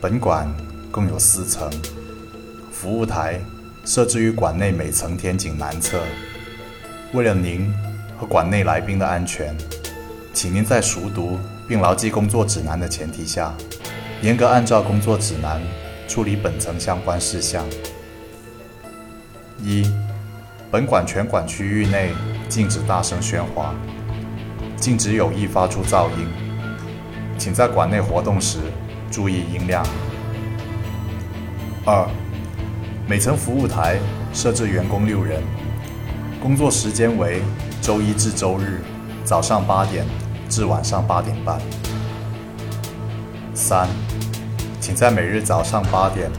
本馆共有四层，服务台设置于馆内每层天井南侧。为了您和馆内来宾的安全，请您在熟读并牢记工作指南的前提下，严格按照工作指南处理本层相关事项。一、本馆全馆区域内禁止大声喧哗，禁止有意发出噪音，请在馆内活动时注意音量。二、每层服务台设置员工六人，工作时间为周一至周日早上八点。至晚上八点半。三，请在每日早上八点、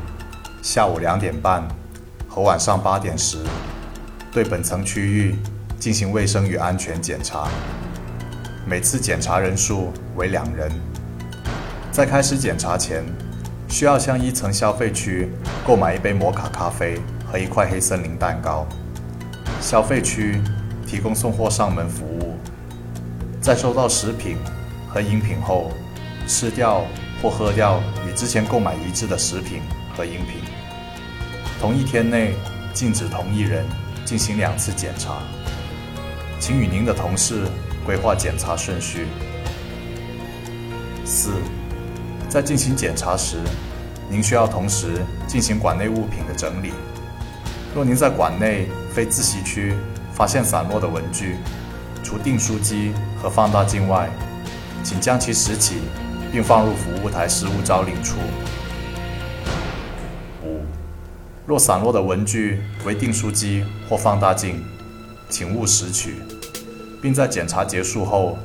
下午两点半和晚上八点时，对本层区域进行卫生与安全检查。每次检查人数为两人。在开始检查前，需要向一层消费区购买一杯摩卡咖啡和一块黑森林蛋糕。消费区提供送货上门服务。在收到食品和饮品后，吃掉或喝掉与之前购买一致的食品和饮品。同一天内禁止同一人进行两次检查。请与您的同事规划检查顺序。四，在进行检查时，您需要同时进行馆内物品的整理。若您在馆内非自习区发现散落的文具，除订书机和放大镜外，请将其拾起，并放入服务台失物招领处。五，若散落的文具为订书机或放大镜，请勿拾取，并在检查结束后，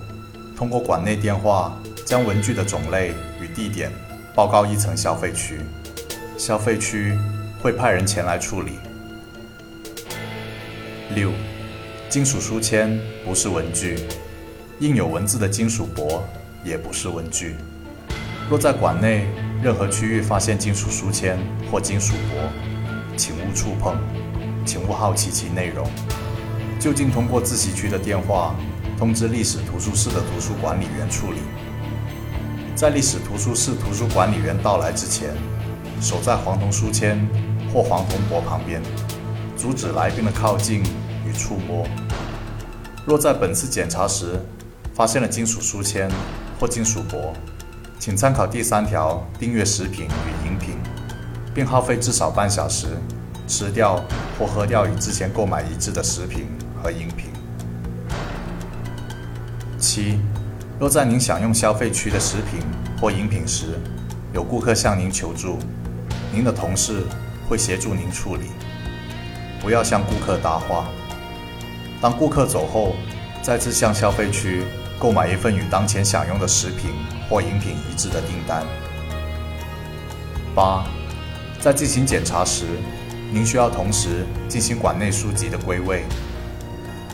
通过馆内电话将文具的种类与地点报告一层消费区，消费区会派人前来处理。六。金属书签不是文具，印有文字的金属箔也不是文具。若在馆内任何区域发现金属书签或金属箔，请勿触碰，请勿好奇其内容。就近通过自习区的电话通知历史图书室的图书管理员处理。在历史图书室图书管理员到来之前，守在黄铜书签或黄铜箔旁边，阻止来宾的靠近与触摸。若在本次检查时发现了金属书签或金属箔，请参考第三条订阅食品与饮品，并耗费至少半小时吃掉或喝掉与之前购买一致的食品和饮品。七，若在您享用消费区的食品或饮品时，有顾客向您求助，您的同事会协助您处理，不要向顾客搭话。当顾客走后，再次向消费区购买一份与当前享用的食品或饮品一致的订单。八，在进行检查时，您需要同时进行馆内书籍的归位。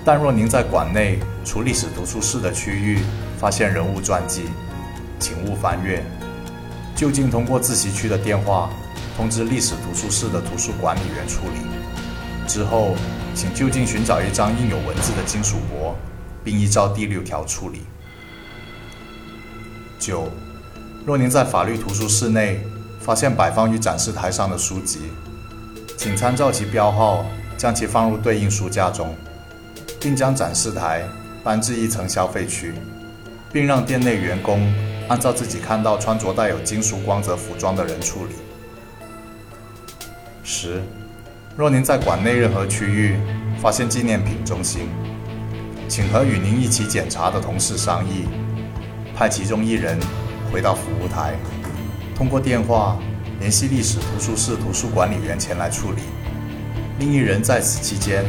但若您在馆内除历史图书室的区域发现人物传记，请勿翻阅，就近通过自习区的电话通知历史图书室的图书管理员处理。之后。请就近寻找一张印有文字的金属箔，并依照第六条处理。九，若您在法律图书室内发现摆放于展示台上的书籍，请参照其标号，将其放入对应书架中，并将展示台搬至一层消费区，并让店内员工按照自己看到穿着带有金属光泽服装的人处理。十。若您在馆内任何区域发现纪念品中心，请和与您一起检查的同事商议，派其中一人回到服务台，通过电话联系历史图书室图书管理员前来处理。另一人在此期间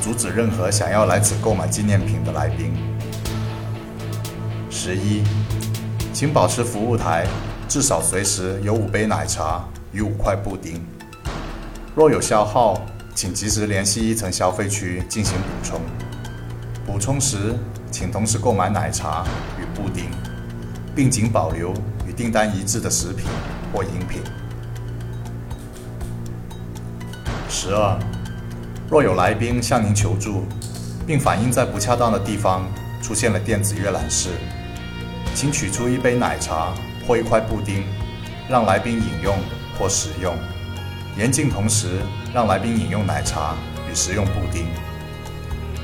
阻止任何想要来此购买纪念品的来宾。十一，请保持服务台至少随时有五杯奶茶与五块布丁。若有消耗，请及时联系一层消费区进行补充。补充时，请同时购买奶茶与布丁，并仅保留与订单一致的食品或饮品。十二，若有来宾向您求助，并反映在不恰当的地方出现了电子阅览室，请取出一杯奶茶或一块布丁，让来宾饮用或食用；严禁同时让来宾饮用奶茶与食用布丁。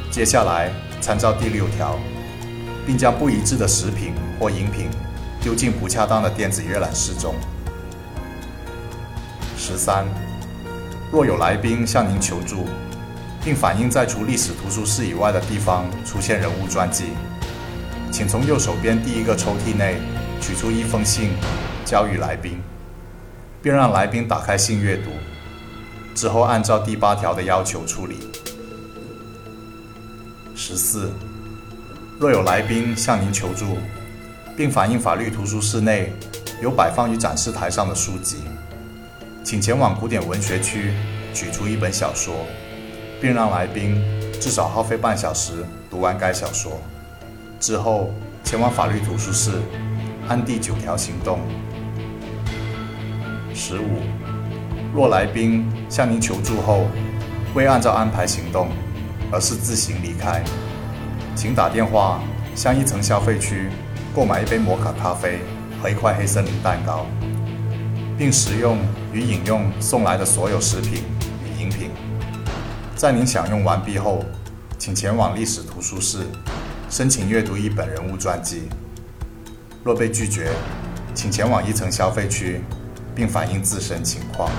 接下来，参照第六条，并将不一致的食品或饮品丢进不恰当的电子阅览室中。十三，若有来宾向您求助，并反映在除历史图书室以外的地方出现人物传记，请从右手边第一个抽屉内取出一封信，交予来宾，并让来宾打开信阅读，之后按照第八条的要求处理。十四，若有来宾向您求助，并反映法律图书室内有摆放于展示台上的书籍，请前往古典文学区取出一本小说，并让来宾至少耗费半小时读完该小说，之后前往法律图书室按第九条行动。十五，若来宾向您求助后未按照安排行动，而是自行离开，请打电话向一层消费区购买一杯摩卡咖啡和一块黑森林蛋糕，并食用与饮用送来的所有食品与饮品。在您享用完毕后，请前往历史图书室申请阅读一本人物传记。若被拒绝，请前往一层消费区，并反映自身情况。